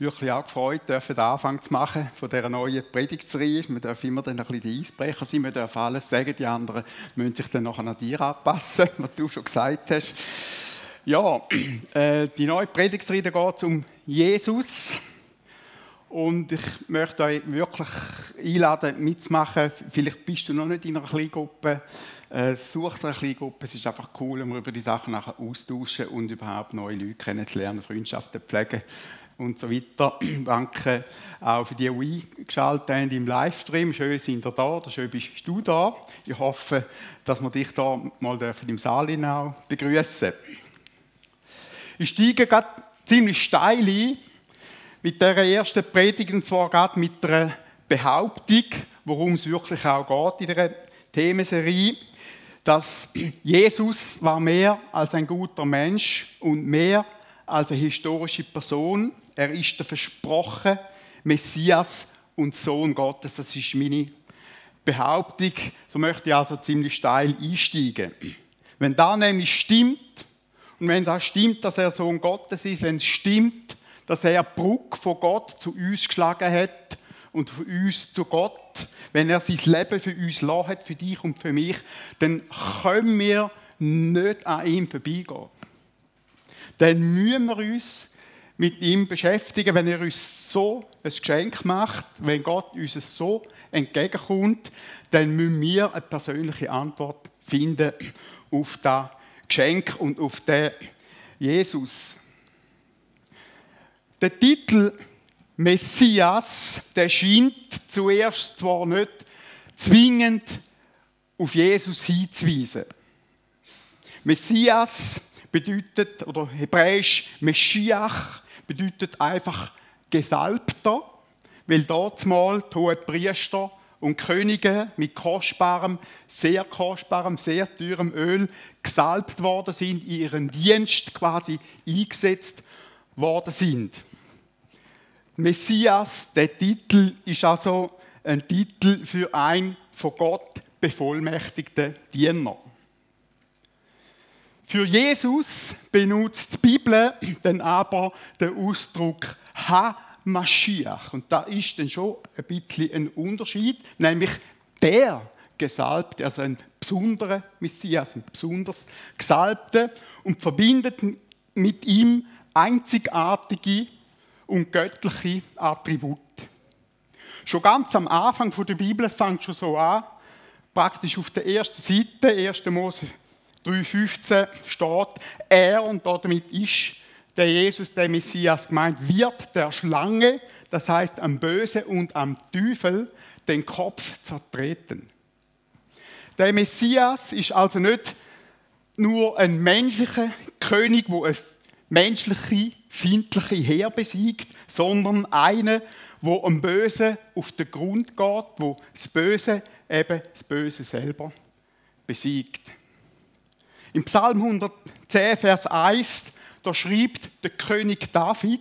wirklich auch gefreut, dürfen den Anfang zu machen von dieser neuen Predigtserie. Wir dürfen immer dann ein bisschen die Eisbrecher sein, wir dürfen alles sagen, die anderen müssen sich dann nachher an dir anpassen, was du schon gesagt hast. Ja, äh, die neue Predigtserie geht um Jesus. Und ich möchte euch wirklich einladen, mitzumachen. Vielleicht bist du noch nicht in einer Kleingruppe. Äh, such dir eine Kleingruppe. Es ist einfach cool, wir über die Sachen nachher austauschen und überhaupt neue Leute kennenzulernen, Freundschaften pflegen und so weiter. Danke auch für die, die eingeschaltet haben im Livestream. Schön sind ihr da schön bist du da. Ich hoffe, dass wir dich da mal im Saal auch begrüßen. Ich steige gerade ziemlich steil ein mit der ersten Predigt, und zwar gerade mit einer Behauptung, worum es wirklich auch geht in der Themenserie, dass Jesus war mehr als ein guter Mensch und mehr als eine historische Person. Er ist der versprochene Messias und Sohn Gottes. Das ist meine Behauptung. So möchte ich also ziemlich steil einsteigen. Wenn da nämlich stimmt, und wenn es auch stimmt, dass er Sohn Gottes ist, wenn es stimmt, dass er Brücke von Gott zu uns geschlagen hat und von uns zu Gott, wenn er sein Leben für uns hat, für dich und für mich, dann können wir nicht an ihm vorbeigehen dann müssen wir uns mit ihm beschäftigen, wenn er uns so ein Geschenk macht, wenn Gott uns so entgegenkommt, dann müssen wir eine persönliche Antwort finden auf das Geschenk und auf den Jesus. Der Titel Messias, der scheint zuerst zwar nicht zwingend auf Jesus hinzuweisen. Messias bedeutet, oder hebräisch Meschiach bedeutet einfach Gesalbter, weil dort mal die hohen Priester und Könige mit kostbarem, sehr kostbarem, sehr teurem Öl gesalbt worden sind, in ihren Dienst quasi eingesetzt worden sind. Messias, der Titel, ist also ein Titel für ein von Gott bevollmächtigten Diener. Für Jesus benutzt die Bibel dann aber den Ausdruck Ha-Mashiach. Und da ist dann schon ein bisschen ein Unterschied, nämlich der Gesalbte, also ein besonderer Messias, ein besonders Gesalbte und verbindet mit ihm einzigartige und göttliche Attribute. Schon ganz am Anfang der Bibel fängt schon so an, praktisch auf der ersten Seite, 1. Mose 3,15 steht, er, und damit ist der Jesus, der Messias gemeint, wird der Schlange, das heißt am Böse und am Teufel, den Kopf zertreten. Der Messias ist also nicht nur ein menschlicher König, wo eine menschliche, findliche Heer besiegt, sondern einer, wo am Böse auf den Grund geht, wo das Böse eben das Böse selber besiegt. Im Psalm 110, Vers 1, da schreibt der König David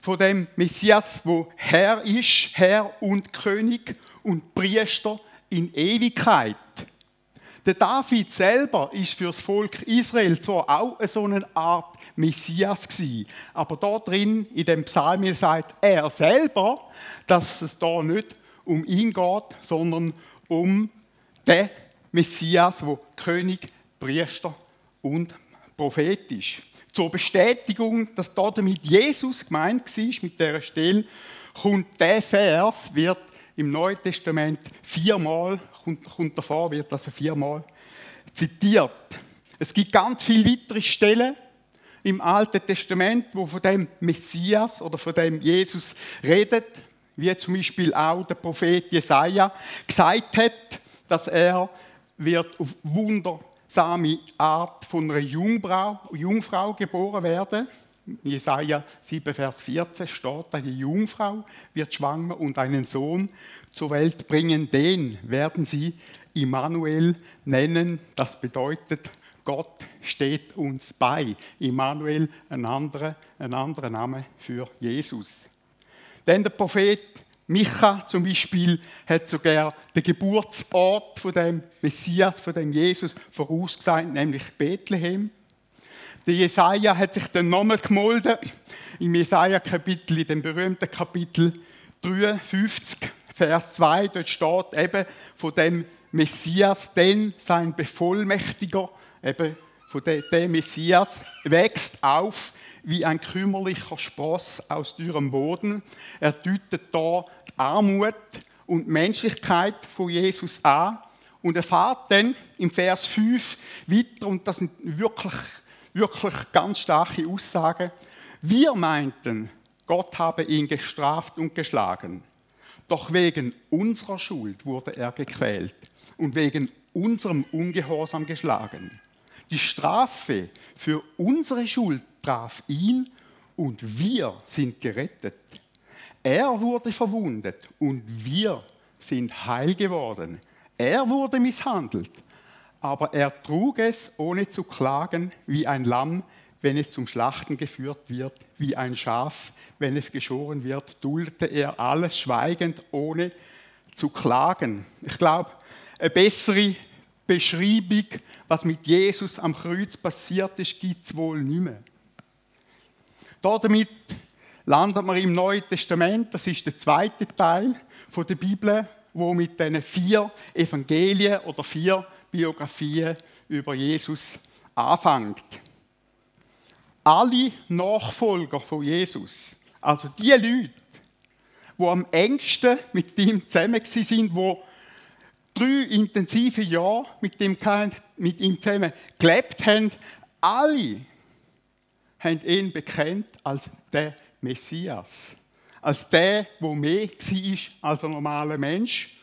von dem Messias, wo Herr ist, Herr und König und Priester in Ewigkeit. Der David selber ist für das Volk Israel zwar auch so eine Art Messias gewesen, aber da drin in dem Psalm sagt er selber, dass es da nicht um ihn geht, sondern um den Messias, wo König, Priester und Prophet ist. Zur Bestätigung, dass damit Jesus gemeint war, mit dieser Stelle, kommt der Vers, wird im Neuen Testament viermal, kommt, kommt davor, wird also viermal zitiert. Es gibt ganz viele weitere Stellen im Alten Testament, wo von dem Messias oder von dem Jesus redet, wie zum Beispiel auch der Prophet Jesaja gesagt hat, dass er wird auf wundersame Art von einer Jungfrau, Jungfrau geboren werden. Jesaja 7, Vers 14 steht die Jungfrau wird schwanger und einen Sohn zur Welt bringen. Den werden sie Immanuel nennen. Das bedeutet, Gott steht uns bei. Immanuel, ein anderer, ein anderer Name für Jesus. Denn der Prophet Micha zum Beispiel hat sogar den Geburtsort von dem Messias, von dem Jesus vorausgesagt, nämlich Bethlehem. Der Jesaja hat sich dann nochmal gemolden. Im Jesaja-Kapitel, in dem berühmten Kapitel 53, Vers 2, dort steht eben von dem Messias, denn sein Bevollmächtiger, eben von dem, Messias, wächst auf wie ein kümmerlicher Spross aus dürrem Boden. Er deutet da die Armut und Menschlichkeit von Jesus an und erfahrt dann im Vers 5 weiter, und das sind wirklich, wirklich ganz starke Aussagen, wir meinten, Gott habe ihn gestraft und geschlagen. Doch wegen unserer Schuld wurde er gequält und wegen unserem Ungehorsam geschlagen. Die Strafe für unsere Schuld traf ihn und wir sind gerettet. Er wurde verwundet und wir sind heil geworden. Er wurde misshandelt, aber er trug es, ohne zu klagen, wie ein Lamm, wenn es zum Schlachten geführt wird, wie ein Schaf, wenn es geschoren wird, duldete er alles schweigend, ohne zu klagen. Ich glaube, eine bessere Beschreibung, was mit Jesus am Kreuz passiert ist, gibt es wohl nicht mehr. Damit landet man im Neuen Testament, das ist der zweite Teil der Bibel, wo mit diesen vier Evangelien oder vier Biografien über Jesus anfängt. Alle Nachfolger von Jesus also die Leute, die am engsten mit ihm zusammen sind, die drei intensive Jahre mit ihm, mit ihm zusammen gelebt haben, alle haben ihn bekannt als der Messias. Als der, der mehr war als ein normaler Mensch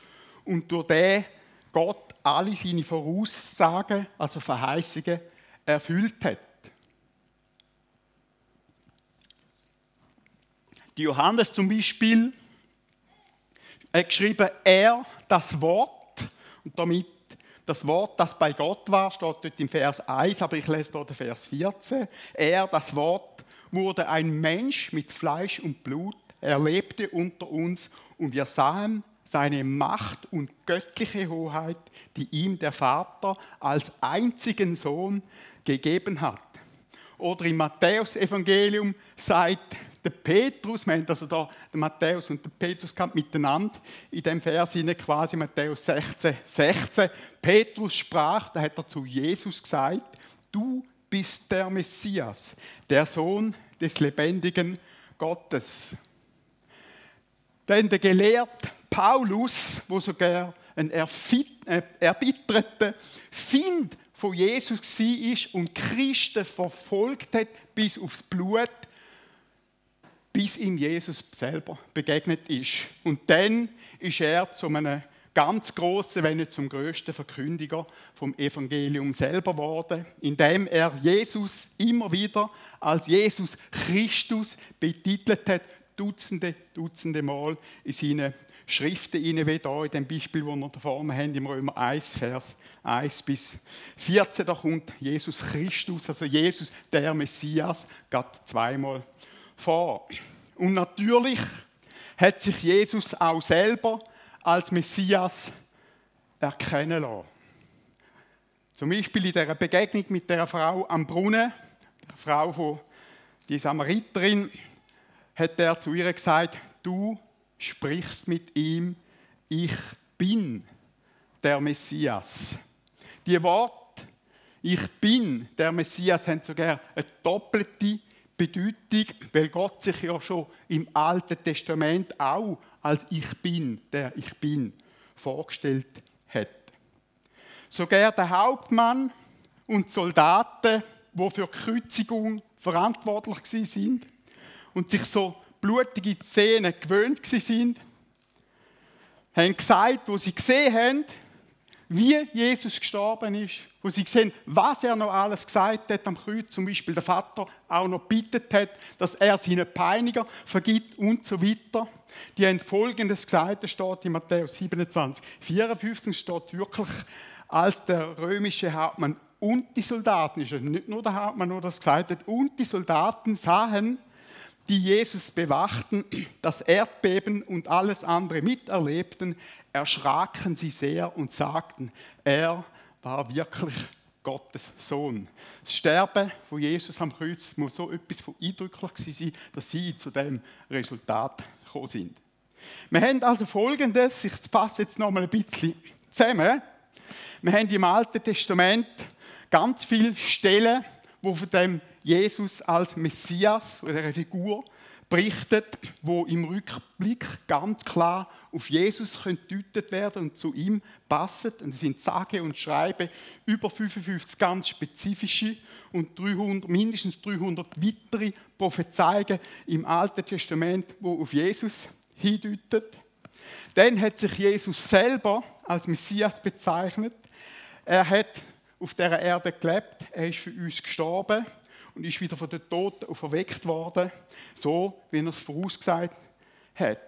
und durch den Gott alle seine Voraussagen, also Verheißungen, erfüllt hat. Johannes zum Beispiel hat geschrieben, er, das Wort, und damit das Wort, das bei Gott war, steht dort im Vers 1, aber ich lese dort den Vers 14. Er, das Wort, wurde ein Mensch mit Fleisch und Blut, er lebte unter uns und wir sahen seine Macht und göttliche Hoheit, die ihm der Vater als einzigen Sohn gegeben hat. Oder im Matthäus-Evangelium sagt der Petrus, wir haben also da den Matthäus und den Petrus miteinander in dem Vers quasi Matthäus 16, 16. Petrus sprach, da hat er zu Jesus gesagt, du bist der Messias, der Sohn des lebendigen Gottes. Denn der Gelehrte Paulus, wo sogar ein äh, erbitterter Find von Jesus war und Christen verfolgt hat bis aufs Blut, bis ihm Jesus selber begegnet ist. Und dann ist er zu einem ganz großen, wenn nicht zum größten Verkündiger vom Evangelium selber geworden, indem er Jesus immer wieder als Jesus Christus betitelt hat, Dutzende, Dutzende Mal in seinen Schriften, wie hier in dem Beispiel, das wir da vorne haben, im Römer 1, Vers 1 bis 14, da kommt Jesus Christus, also Jesus, der Messias, gerade zweimal vor. Und natürlich hat sich Jesus auch selber als Messias erkennen lassen. Zum Beispiel in der Begegnung mit der Frau am Brunnen, der Frau von die Samariterin, hat er zu ihr gesagt: Du sprichst mit ihm, ich bin der Messias. Die Worte, ich bin der Messias, haben sogar eine doppelte Bedeutung, weil Gott sich ja schon im Alten Testament auch als Ich bin, der Ich bin, vorgestellt hat. Sogar der Hauptmann und die Soldaten, die für die Kreuzigung verantwortlich sind und sich so blutige Szenen gewöhnt sind, haben gesagt, wo sie gesehen haben, wie Jesus gestorben ist, wo sie sehen, was er noch alles gesagt hat am Kreuz, zum Beispiel der Vater auch noch bittet hat, dass er seine Peiniger vergibt und so weiter. Die haben Folgendes gesagt, das steht in Matthäus 27, 54 steht wirklich, als der römische Hauptmann und die Soldaten, ist nicht nur der Hauptmann, der das gesagt hat, und die Soldaten sahen, die Jesus bewachten, das Erdbeben und alles andere miterlebten, erschraken sie sehr und sagten, er war wirklich Gottes Sohn. Das Sterben von Jesus am Kreuz muss so etwas von eindrücklich sein, dass sie zu dem Resultat gekommen sind. Wir haben also Folgendes, ich fasse jetzt noch mal ein bisschen zusammen. Wir haben im Alten Testament ganz viele Stellen, wo von dem Jesus als Messias, oder einer Figur, berichtet, wo im Rückblick ganz klar auf Jesus gedeutet werden und zu ihm passen. Und es sind sage und schreibe über 55 ganz spezifische und 300, mindestens 300 weitere Prophezeiungen im Alten Testament, wo auf Jesus hindeuten. Dann hat sich Jesus selber als Messias bezeichnet. Er hat auf dieser Erde gelebt, er ist für uns gestorben und ist wieder von den Toten auferweckt worden, so wie er es vorausgesagt hat.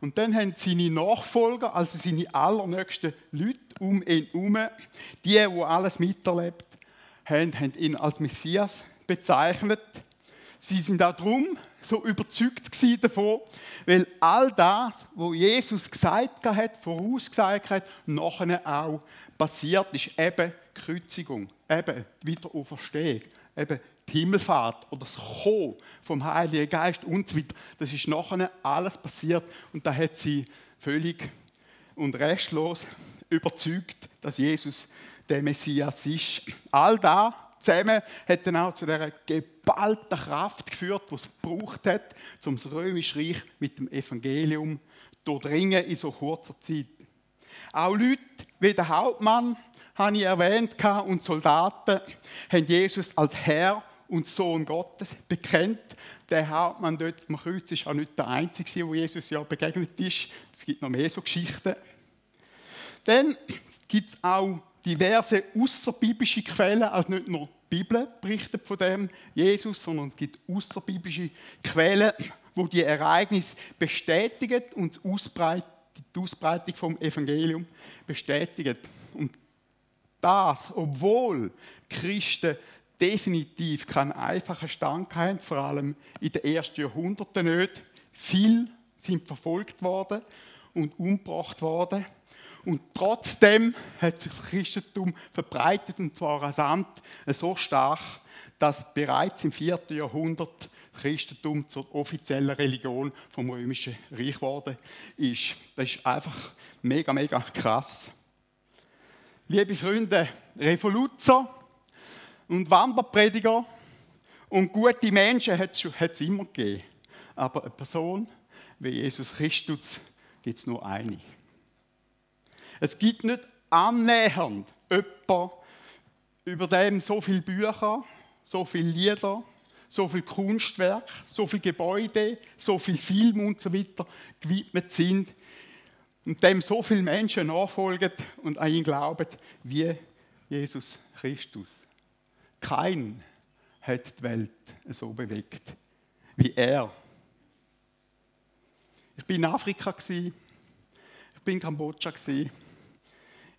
Und dann haben seine Nachfolger, also seine allernächsten Leute um ihn herum, die, die alles miterlebt haben, haben ihn als Messias bezeichnet. Sie sind auch darum so überzeugt davon, weil all das, was Jesus gesagt hat, vorausgesagt hat, nachher auch passiert ist, eben Kreuzigung, eben Wiederauferstehung, eben die Himmelfahrt oder das Kommen vom Heiligen Geist und so weiter. Das ist nachher alles passiert und da hat sie völlig und restlos überzeugt, dass Jesus der Messias ist. All das zusammen hat dann auch zu dieser geballten Kraft geführt, die es gebraucht hat, um das Römische Reich mit dem Evangelium durchdringen in so kurzer Zeit. Auch Leute wie der Hauptmann, habe ich erwähnt, und Soldaten haben Jesus als Herr und Sohn Gottes bekennt. Der Hauptmann dort am Kreuz ist auch nicht der Einzige, wo Jesus ja begegnet ist. Es gibt noch mehr so Geschichten. Dann gibt es auch diverse außerbiblische Quellen, also nicht nur die Bibel berichtet von dem Jesus, sondern es gibt außerbiblische Quellen, wo die Ereignisse bestätigen und die Ausbreitung vom Evangelium bestätigen. Und das, obwohl Christen definitiv keinen einfachen Stand haben, vor allem in den ersten Jahrhunderten nicht. Viele sind verfolgt worden und umgebracht worden. Und trotzdem hat sich das Christentum verbreitet und zwar rasant so stark, dass bereits im 4. Jahrhundert das Christentum zur offiziellen Religion vom Römischen Reich geworden ist. Das ist einfach mega, mega krass. Liebe Freunde, Revoluzer und Wanderprediger und gute Menschen hat es immer gegeben. Aber eine Person wie Jesus Christus gibt es nur eine. Es gibt nicht annähernd jemanden, über dem so viele Bücher, so viele Lieder, so viel Kunstwerk, so viele Gebäude, so viele Filme und so weiter gewidmet sind und dem so viele Menschen nachfolgen und an ihn glauben wie Jesus Christus. Kein hat die Welt so bewegt wie er. Ich bin in Afrika, ich bin in Kambodscha,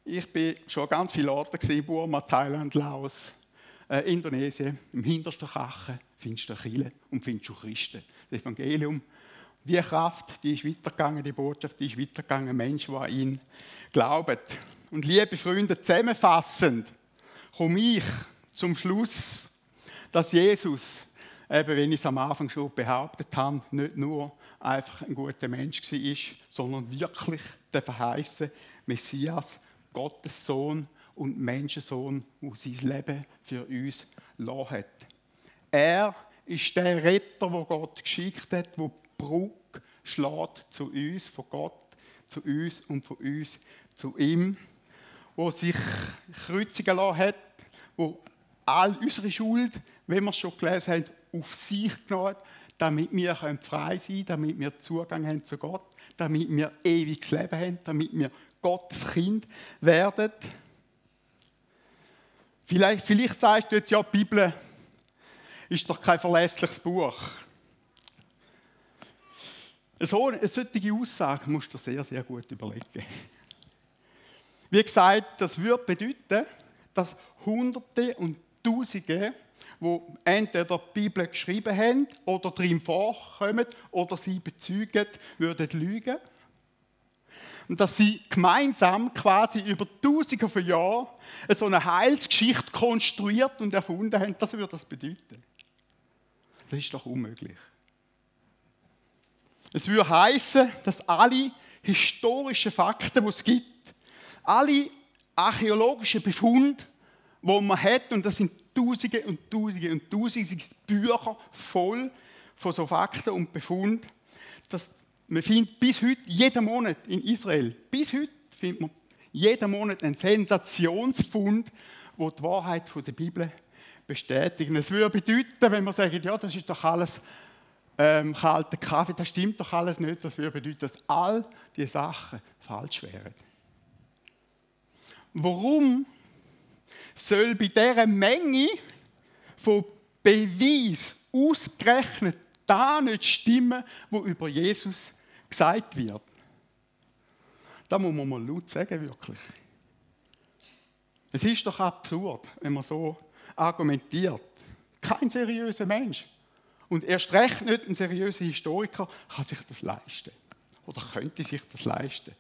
ich bin schon ganz viele Orte, Burma, Thailand, Laos, äh, Indonesien, im hintersten Kachen findest du Chile und findest du Christen. Das Evangelium, die Kraft, die ist weitergegangen, die Botschaft, die ist weitergegangen, Menschen, die an ihn glauben. Und liebe Freunde, zusammenfassend komme ich zum Schluss, dass Jesus, eben wenn ich es am Anfang schon behauptet habe, nicht nur einfach ein guter Mensch war, sondern wirklich der verheißene Messias, Gottes Sohn und Menschensohn, der sein Leben für uns hat. Er ist der Retter, wo Gott geschickt hat, der Brücke schlägt zu uns, von Gott zu uns und von uns zu ihm, wo sich kreuzigen lassen hat, wo all unsere Schuld, wenn wir es schon gelesen haben, auf sich genommen, damit wir frei sein können, damit wir Zugang haben zu Gott, damit wir ewiges Leben haben, damit wir Gottes Kind werden. Vielleicht, vielleicht sagst du jetzt ja, die Bibel ist doch kein verlässliches Buch. So, eine solche Aussage musst du sehr, sehr gut überlegen. Wie gesagt, das würde bedeuten, dass Hunderte und Tausende, die entweder die Bibel geschrieben haben oder drin vorkommen oder sie bezeugen, würden lügen. und dass sie gemeinsam quasi über Tausende von Jahren so eine Heilsgeschichte konstruiert und erfunden haben, das würde das bedeuten. Das ist doch unmöglich. Es würde heißen, dass alle historischen Fakten, die es gibt, alle archäologischen Befunde, die man hat, und das sind Tausende und Tausende und Tausende Bücher voll von so Fakten und Befunden, dass man findet bis heute, jeden Monat in Israel, bis heute findet man jeden Monat einen Sensationsfund, wo die Wahrheit der Bibel bestätigt. Es würde bedeuten, wenn man sagt, ja, das ist doch alles ähm, kalter Kaffee, das stimmt doch alles nicht, das würde bedeuten, dass all diese Sachen falsch wären. Warum soll bei dieser Menge von Beweis ausgerechnet da nicht stimmen, wo über Jesus gesagt wird? Da muss man mal laut sagen, wirklich. Es ist doch absurd, wenn man so argumentiert. Kein seriöser Mensch und erst recht nicht ein seriöser Historiker kann sich das leisten. Oder könnte sich das leisten.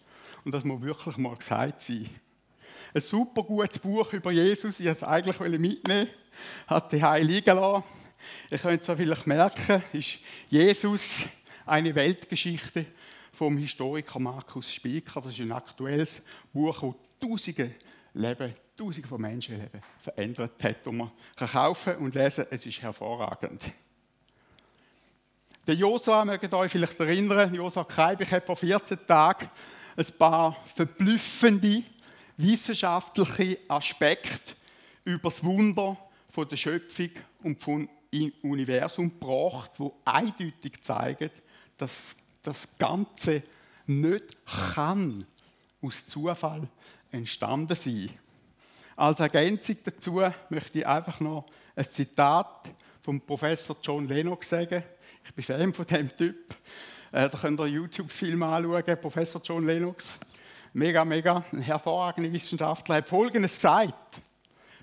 Und das muss wirklich mal gesagt sein. Ein super gutes Buch über Jesus, ich wollte es eigentlich mitnehmen, hat die Heil liegen lassen. Ihr könnt es vielleicht merken, ist Jesus eine Weltgeschichte vom Historiker Markus Spieker. Das ist ein aktuelles Buch, das Tausende Leben, Tausende von Menschenleben verändert hat. Und man kann kaufen und lesen, es ist hervorragend. Der Josua, mögt euch vielleicht erinnern, Josua Kreibich hat vor 14 Tagen ein paar verblüffende wissenschaftliche Aspekte über das Wunder von der Schöpfung und vom Universum gebracht, wo eindeutig zeigen, dass das Ganze nicht kann aus Zufall entstanden sein. Als Ergänzung dazu möchte ich einfach noch ein Zitat vom Professor John Lennox sagen. Ich bin Fan von dem Typ. Äh, da könnt ihr YouTube-Film anschauen, Professor John Lennox. Mega, mega, ein hervorragender Wissenschaftler. Er hat Folgendes gesagt,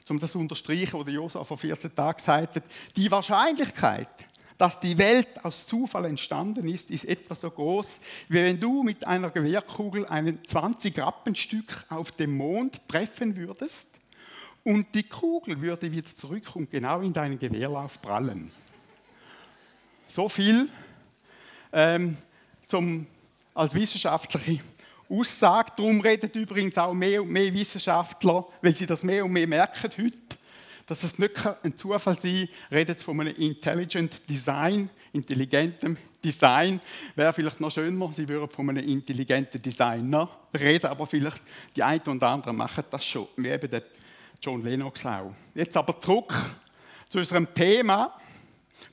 um das zu unterstreichen, was Josef vor 14 Tagen gesagt hat. Die Wahrscheinlichkeit, dass die Welt aus Zufall entstanden ist, ist etwa so groß, wie wenn du mit einer Gewehrkugel ein 20 Rappenstück auf dem Mond treffen würdest und die Kugel würde wieder zurück und genau in deinen Gewehrlauf prallen. So viel ähm, zum, als wissenschaftliche Aussage. Darum reden übrigens auch mehr und mehr Wissenschaftler, weil sie das mehr und mehr merken heute, dass es nicht ein Zufall sein kann, redet von einem Intelligent Design, intelligentem Design. Wäre vielleicht noch schöner, sie würden von einem intelligenten Designer reden, aber vielleicht die einen und anderen machen das schon, wie eben der John Lennox auch. Jetzt aber zurück zu unserem Thema.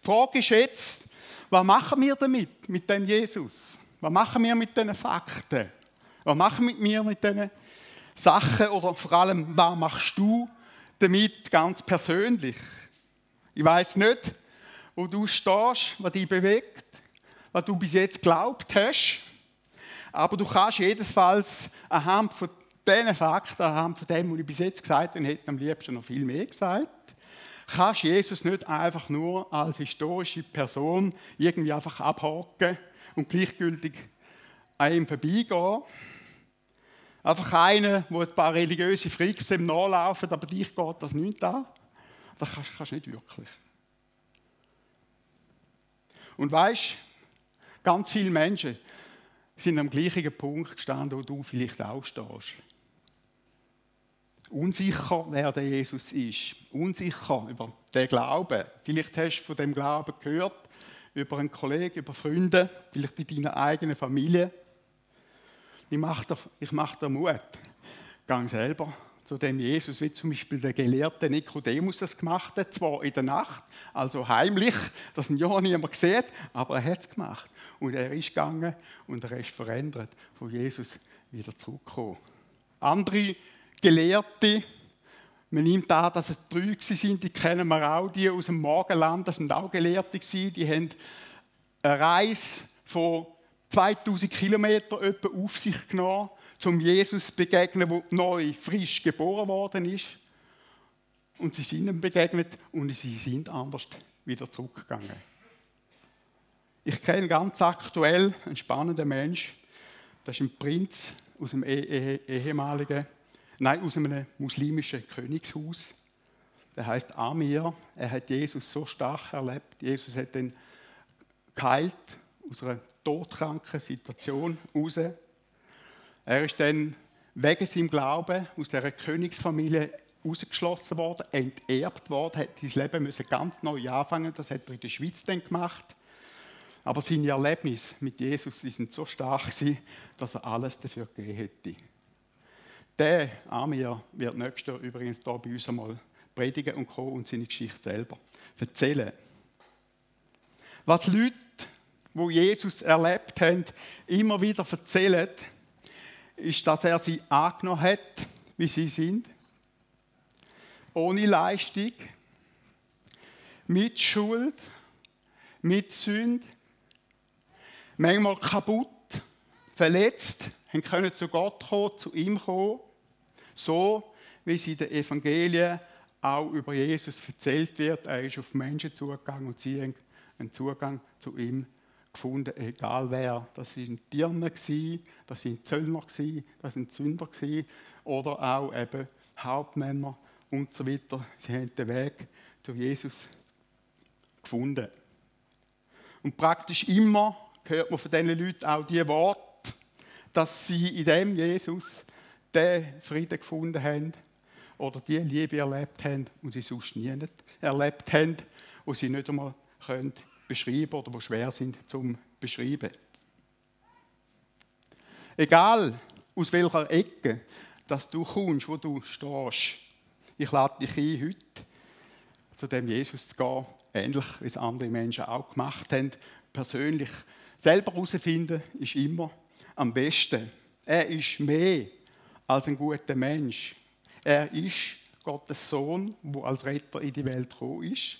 Die Frage ist jetzt, was machen wir damit, mit dem Jesus? Was machen wir mit diesen Fakten? Was machen mit mir mit diesen Sachen? Oder vor allem, was machst du damit ganz persönlich? Ich weiß nicht, wo du stehst, was dich bewegt, was du bis jetzt geglaubt hast. Aber du kannst jedenfalls anhand von diesen Fakten, anhand von dem, was ich bis jetzt gesagt habe, und hätte am liebsten noch viel mehr gesagt, kannst Jesus nicht einfach nur als historische Person irgendwie einfach abhaken und gleichgültig an ihm vorbeigehen. Einfach einer, wo ein paar religiöse Freaks ihm nachlaufen, aber dich geht das nicht an. Das kannst, du nicht wirklich. Und weißt, ganz viele Menschen sind am gleichen Punkt gestanden, wo du vielleicht auch stehst unsicher, wer der Jesus ist. Unsicher über den Glauben. Vielleicht hast du von dem Glauben gehört, über einen Kollegen, über Freunde, vielleicht in deiner eigenen Familie. Ich mache dir, ich mache dir Mut. Gang selber zu dem Jesus, wie zum Beispiel der gelehrte Nikodemus es gemacht hat, zwar in der Nacht, also heimlich, dass ihn ja niemand sieht, aber er hat es gemacht. Und er ist gegangen und er ist verändert, von Jesus wieder zurückgekommen. Andere Gelehrte. Man nimmt an, dass es drei sind, die kennen wir auch, die aus dem Morgenland, das sind auch Gelehrte die haben eine Reise von 2000 Kilometern etwa auf sich genommen, zum Jesus zu begegnen, der neu, frisch geboren worden ist. Und sie sind ihm begegnet und sie sind anders wieder zurückgegangen. Ich kenne ganz aktuell einen spannenden Mensch, das ist ein Prinz aus einem eh ehemaligen, nein, aus einem muslimischen Königshaus. Der heißt Amir. Er hat Jesus so stark erlebt. Jesus hat ihn geheilt aus einer todkranken Situation raus. Er ist dann wegen seinem Glauben aus dieser Königsfamilie ausgeschlossen worden, enterbt worden, hat sein Leben müssen ganz neu anfangen. Das hat er in der Schweiz dann gemacht. Aber seine Erlebnisse mit Jesus sind so stark dass er alles dafür gegeben hätte. Der Amir wird nächstes Jahr übrigens hier bei uns einmal predigen und kommen und seine Geschichte selber erzählen. Was Leute, wo Jesus erlebt haben, immer wieder erzählen, ist, dass er sie angenommen hat, wie sie sind, ohne Leistung, mit Schuld, mit Sünde, manchmal kaputt, verletzt, können zu Gott kommen, zu ihm kommen, so wie es in den Evangelien auch über Jesus erzählt wird. Er ist auf Menschen zugegangen und sie haben einen Zugang zu ihm gefunden, egal wer. Das waren Dirnen, das waren Zöllner, das waren Sünder oder auch eben Hauptmänner und so weiter. Sie haben den Weg zu Jesus gefunden. Und praktisch immer hört man von diesen Leuten auch die Worte, dass sie in dem Jesus den Frieden gefunden haben oder die Liebe erlebt haben und sie sonst nie erlebt haben und sie nicht einmal können beschreiben oder die schwer sind zum beschreiben. Egal aus welcher Ecke dass du kommst, wo du stehst, ich lade dich ein, heute zu dem Jesus zu gehen, ähnlich wie es andere Menschen auch gemacht haben. Persönlich selber herausfinden ist immer am besten. Er ist mehr als ein guter Mensch. Er ist Gottes Sohn, der als Retter in die Welt gekommen ist.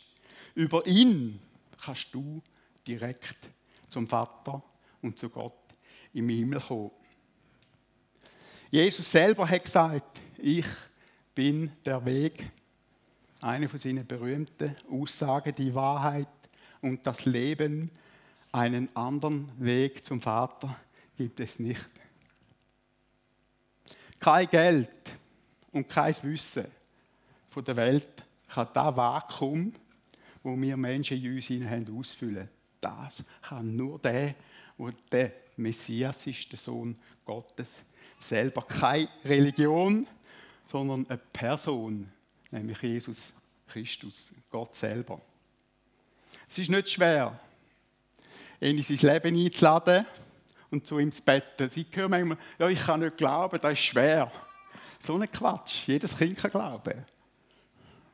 Über ihn kannst du direkt zum Vater und zu Gott im Himmel kommen. Jesus selber hat gesagt, ich bin der Weg. Eine von seinen berühmten Aussagen, die Wahrheit und das Leben. Einen anderen Weg zum Vater gibt es nicht. Kein Geld und kein Wissen von der Welt kann das Vakuum, wo wir Menschen in uns haben, ausfüllen. Das kann nur der, der der Messias ist, der Sohn Gottes, selber keine Religion, sondern eine Person, nämlich Jesus Christus, Gott selber. Es ist nicht schwer, ihn in sein Leben einzuladen und zu ihm zu betten. Sie hören manchmal, ja, ich kann nicht glauben, das ist schwer. So ein Quatsch. Jedes Kind kann glauben.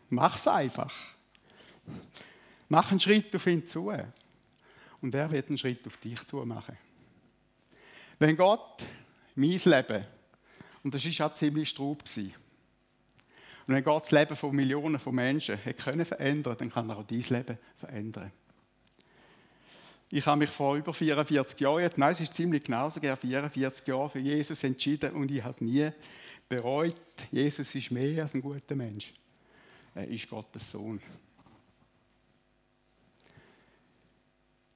Mach es einfach. Mach einen Schritt auf ihn zu. Und er wird einen Schritt auf dich zu machen. Wenn Gott mein Leben, und das war auch ziemlich straub, und wenn Gott das Leben von Millionen von Menschen hat können dann kann er auch dein Leben verändern. Ich habe mich vor über 44 Jahren, nein, es ist ziemlich genau so, 44 Jahre für Jesus entschieden und ich habe es nie bereut. Jesus ist mehr als ein guter Mensch. Er ist Gottes Sohn.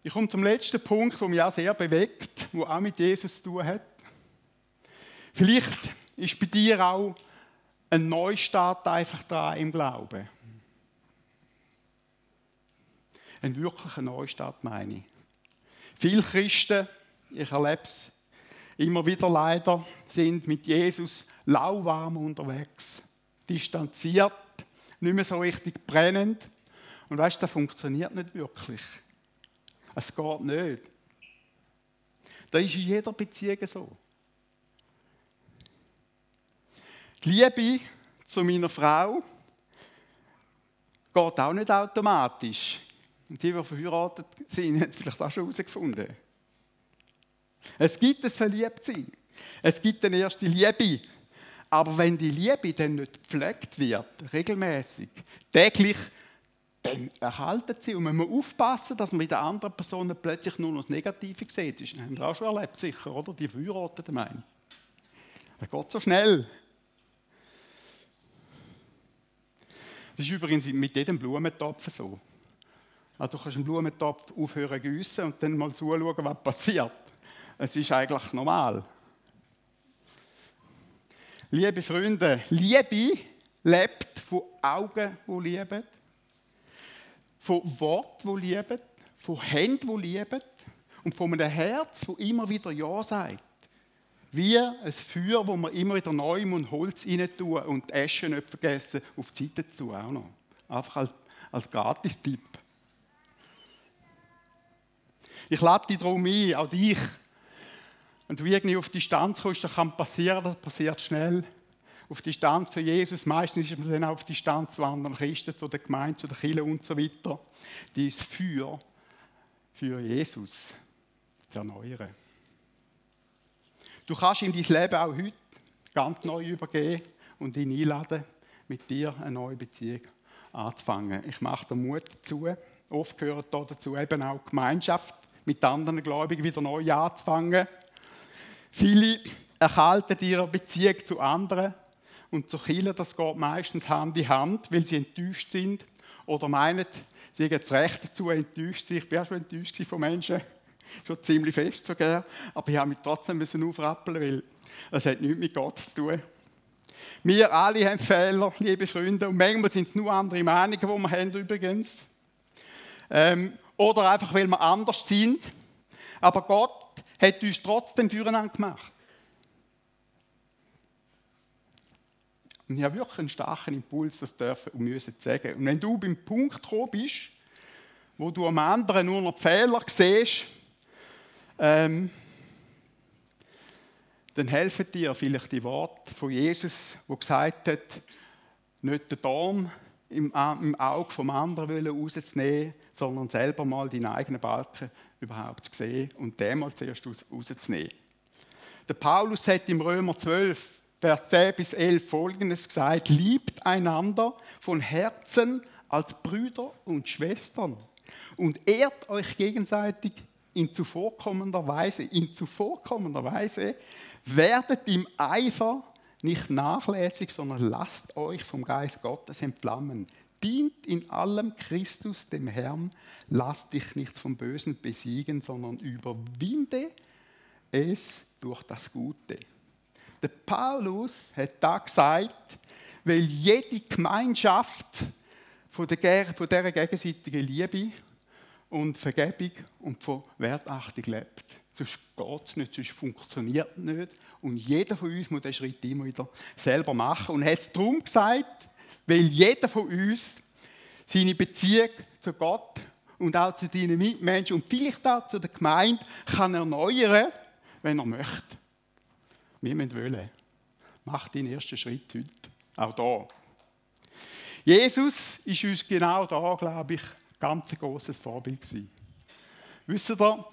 Ich komme zum letzten Punkt, der mich auch sehr bewegt, der auch mit Jesus zu tun hat. Vielleicht ist bei dir auch ein Neustart einfach da im Glauben. Ein wirklicher Neustart meine ich. Viele Christen, ich erlebe es immer wieder leider, sind mit Jesus lauwarm unterwegs, distanziert, nicht mehr so richtig brennend. Und weißt du, das funktioniert nicht wirklich. Es geht nicht. Das ist in jeder Beziehung so. Die Liebe zu meiner Frau geht auch nicht automatisch. Und die, die verheiratet sind, haben es vielleicht auch schon herausgefunden. Es gibt ein Verliebtsein. Es gibt eine erste Liebe. Aber wenn die Liebe dann nicht gepflegt wird, regelmäßig, täglich, dann erhalten sie. Und man muss aufpassen, dass man in der anderen Person plötzlich nur noch das Negative sieht. Das haben wir auch schon erlebt, sicher, oder? Die Verheirateten, meine ich. Das geht so schnell. Das ist übrigens mit jedem Blumentopf so. Also du kannst einen Blumentopf aufhören gießen und dann mal zuschauen, was passiert. Es ist eigentlich normal. Liebe Freunde, Liebe lebt von Augen, die lieben, von Worten, die lieben, von Händen, die lieben und von einem Herz, das immer wieder Ja sagt. Wie ein Feuer, wo man immer wieder neu und Holz rein tun und die Asche nicht vergessen, auf die Seite zu auch noch. Einfach als, als Gratis-Tipp. Ich lade dich darum ein, auch dich. Wenn du irgendwie auf Distanz kommst, dann kann passieren, das passiert schnell. Auf Distanz für Jesus, meistens ist man dann auf Distanz zu anderen Christen, zu der Gemeinde, zu der Kirche und so weiter. Die ist für, für Jesus zu erneuern. Du kannst ihm dein Leben auch heute ganz neu übergeben und ihn einladen, mit dir eine neue Beziehung anzufangen. Ich mache dir Mut dazu. Oft gehört dazu eben auch Gemeinschaft mit anderen Gläubigen wieder neu anzufangen. Viele erhalten ihre Beziehung zu anderen und zu Kirche, das geht meistens Hand in Hand, weil sie enttäuscht sind oder meinen, sie haben das Recht dazu, enttäuscht sein. Ich auch schon enttäuscht von Menschen, schon ziemlich fest sogar, aber ich habe mich trotzdem müssen aufrappeln, weil es hat nichts mit Gott zu tun. Wir alle haben Fehler, liebe Freunde, und manchmal sind es nur andere Meinungen, die wir haben übrigens. Ähm, oder einfach, weil wir anders sind. Aber Gott hat uns trotzdem füreinander gemacht. Und ich habe wirklich einen starken Impuls, das dürfen und müssen sagen. Und wenn du beim Punkt gekommen bist, wo du am anderen nur noch Fehler siehst, ähm, dann helfen dir vielleicht die Worte von Jesus, wo gesagt hat, nicht den Dorn im, im Auge vom anderen rauszunehmen, sondern selber mal deinen eigenen Balken überhaupt zu sehen und den mal zuerst rauszunehmen. Der Paulus hat im Römer 12 Vers 10 bis 11 folgendes gesagt: Liebt einander von Herzen als Brüder und Schwestern und ehrt euch gegenseitig in zuvorkommender Weise. In zuvorkommender Weise werdet im Eifer nicht nachlässig, sondern lasst euch vom Geist Gottes entflammen. Dient in allem Christus dem Herrn, lasst dich nicht vom Bösen besiegen, sondern überwinde es durch das Gute. Der Paulus hat da gesagt, weil jede Gemeinschaft von, der, von dieser gegenseitigen Liebe und Vergebung und von Wertachtung lebt. Sonst geht es nicht, sonst funktioniert es nicht. Und jeder von uns muss diesen Schritt immer wieder selber machen. Und er hat es darum gesagt, weil jeder von uns seine Beziehung zu Gott und auch zu deinen Mitmenschen und vielleicht auch zu der Gemeinde kann erneuern, wenn er möchte. Wir müssen wollen. Mach deinen ersten Schritt heute. Auch da. Jesus ist uns genau da, glaube ich, ganz ein großes Vorbild gewesen. Wisst ihr,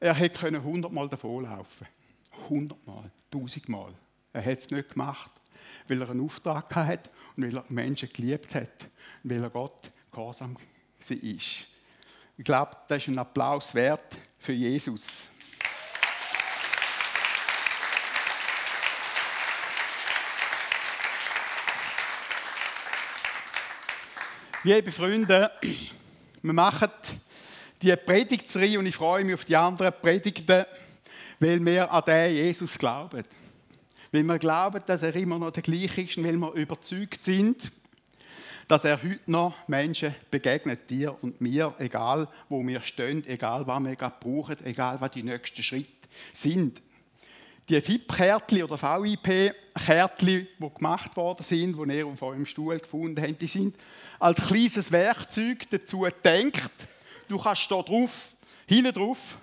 er hätte hundertmal davonlaufen können. Hundertmal, tausendmal. Er hat es nicht gemacht, weil er einen Auftrag hatte und weil er Menschen geliebt hat und weil er Gott gehorsam war. Ich glaube, das ist ein Applaus wert für Jesus. Liebe Freunde, wir machen die Predigtserie und ich freue mich auf die anderen Predigten, weil wir an den Jesus glauben. Weil wir glauben, dass er immer noch der gleiche ist und weil wir überzeugt sind, dass er heute noch Menschen begegnet, dir und mir, egal wo wir stehen, egal was wir gerade brauchen, egal was die nächsten Schritte sind die FIP-Kärtchen oder VIP-Kärtchen, die gemacht worden sind, die ihr auf eurem Stuhl gefunden habt, die sind als kleines Werkzeug dazu gedacht. Du kannst da drauf, hinten drauf,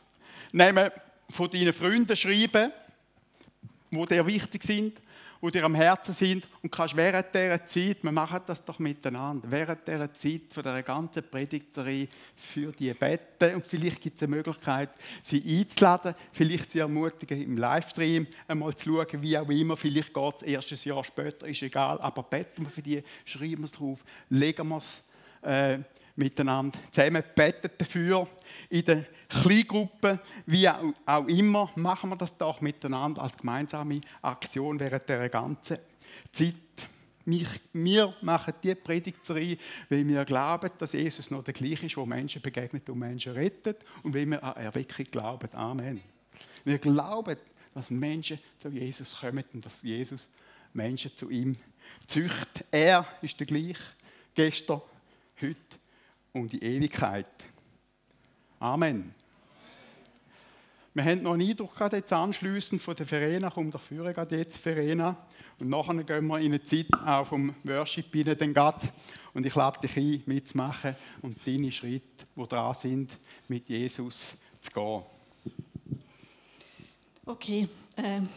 nehmen, von deinen Freunden schreiben, die dir wichtig sind die dir am Herzen sind. Und kannst während dieser Zeit, wir machen das doch miteinander, während dieser Zeit von der ganzen Predigtserie für die beten. Und vielleicht gibt es eine Möglichkeit, sie einzuladen, vielleicht sie ermutigen im Livestream einmal zu schauen, wie auch immer, vielleicht geht es erst ein Jahr später, ist egal, aber beten wir für die, schreiben wir es drauf, legen wir es äh, miteinander zusammen, beten dafür in der Kleingruppen, wie auch immer, machen wir das doch miteinander als gemeinsame Aktion während der ganzen Zeit. Wir machen diese Predigtserie, weil wir glauben, dass Jesus noch der gleiche ist, der Menschen begegnet und Menschen rettet und weil wir an Erweckung glauben. Amen. Wir glauben, dass Menschen zu Jesus kommen und dass Jesus Menschen zu ihm züchtet. Er ist der gleiche, gestern, heute und in Ewigkeit. Amen. Wir haben noch einen Eindruck gerade jetzt anschliessend von der Verena, kommt der Führer gerade jetzt, Verena. Und nachher gehen wir in eine Zeit auch vom Worship rein, den Gott. Und ich lade dich ein, mitzumachen und deine Schritte, die dran sind, mit Jesus zu gehen. Okay. Ähm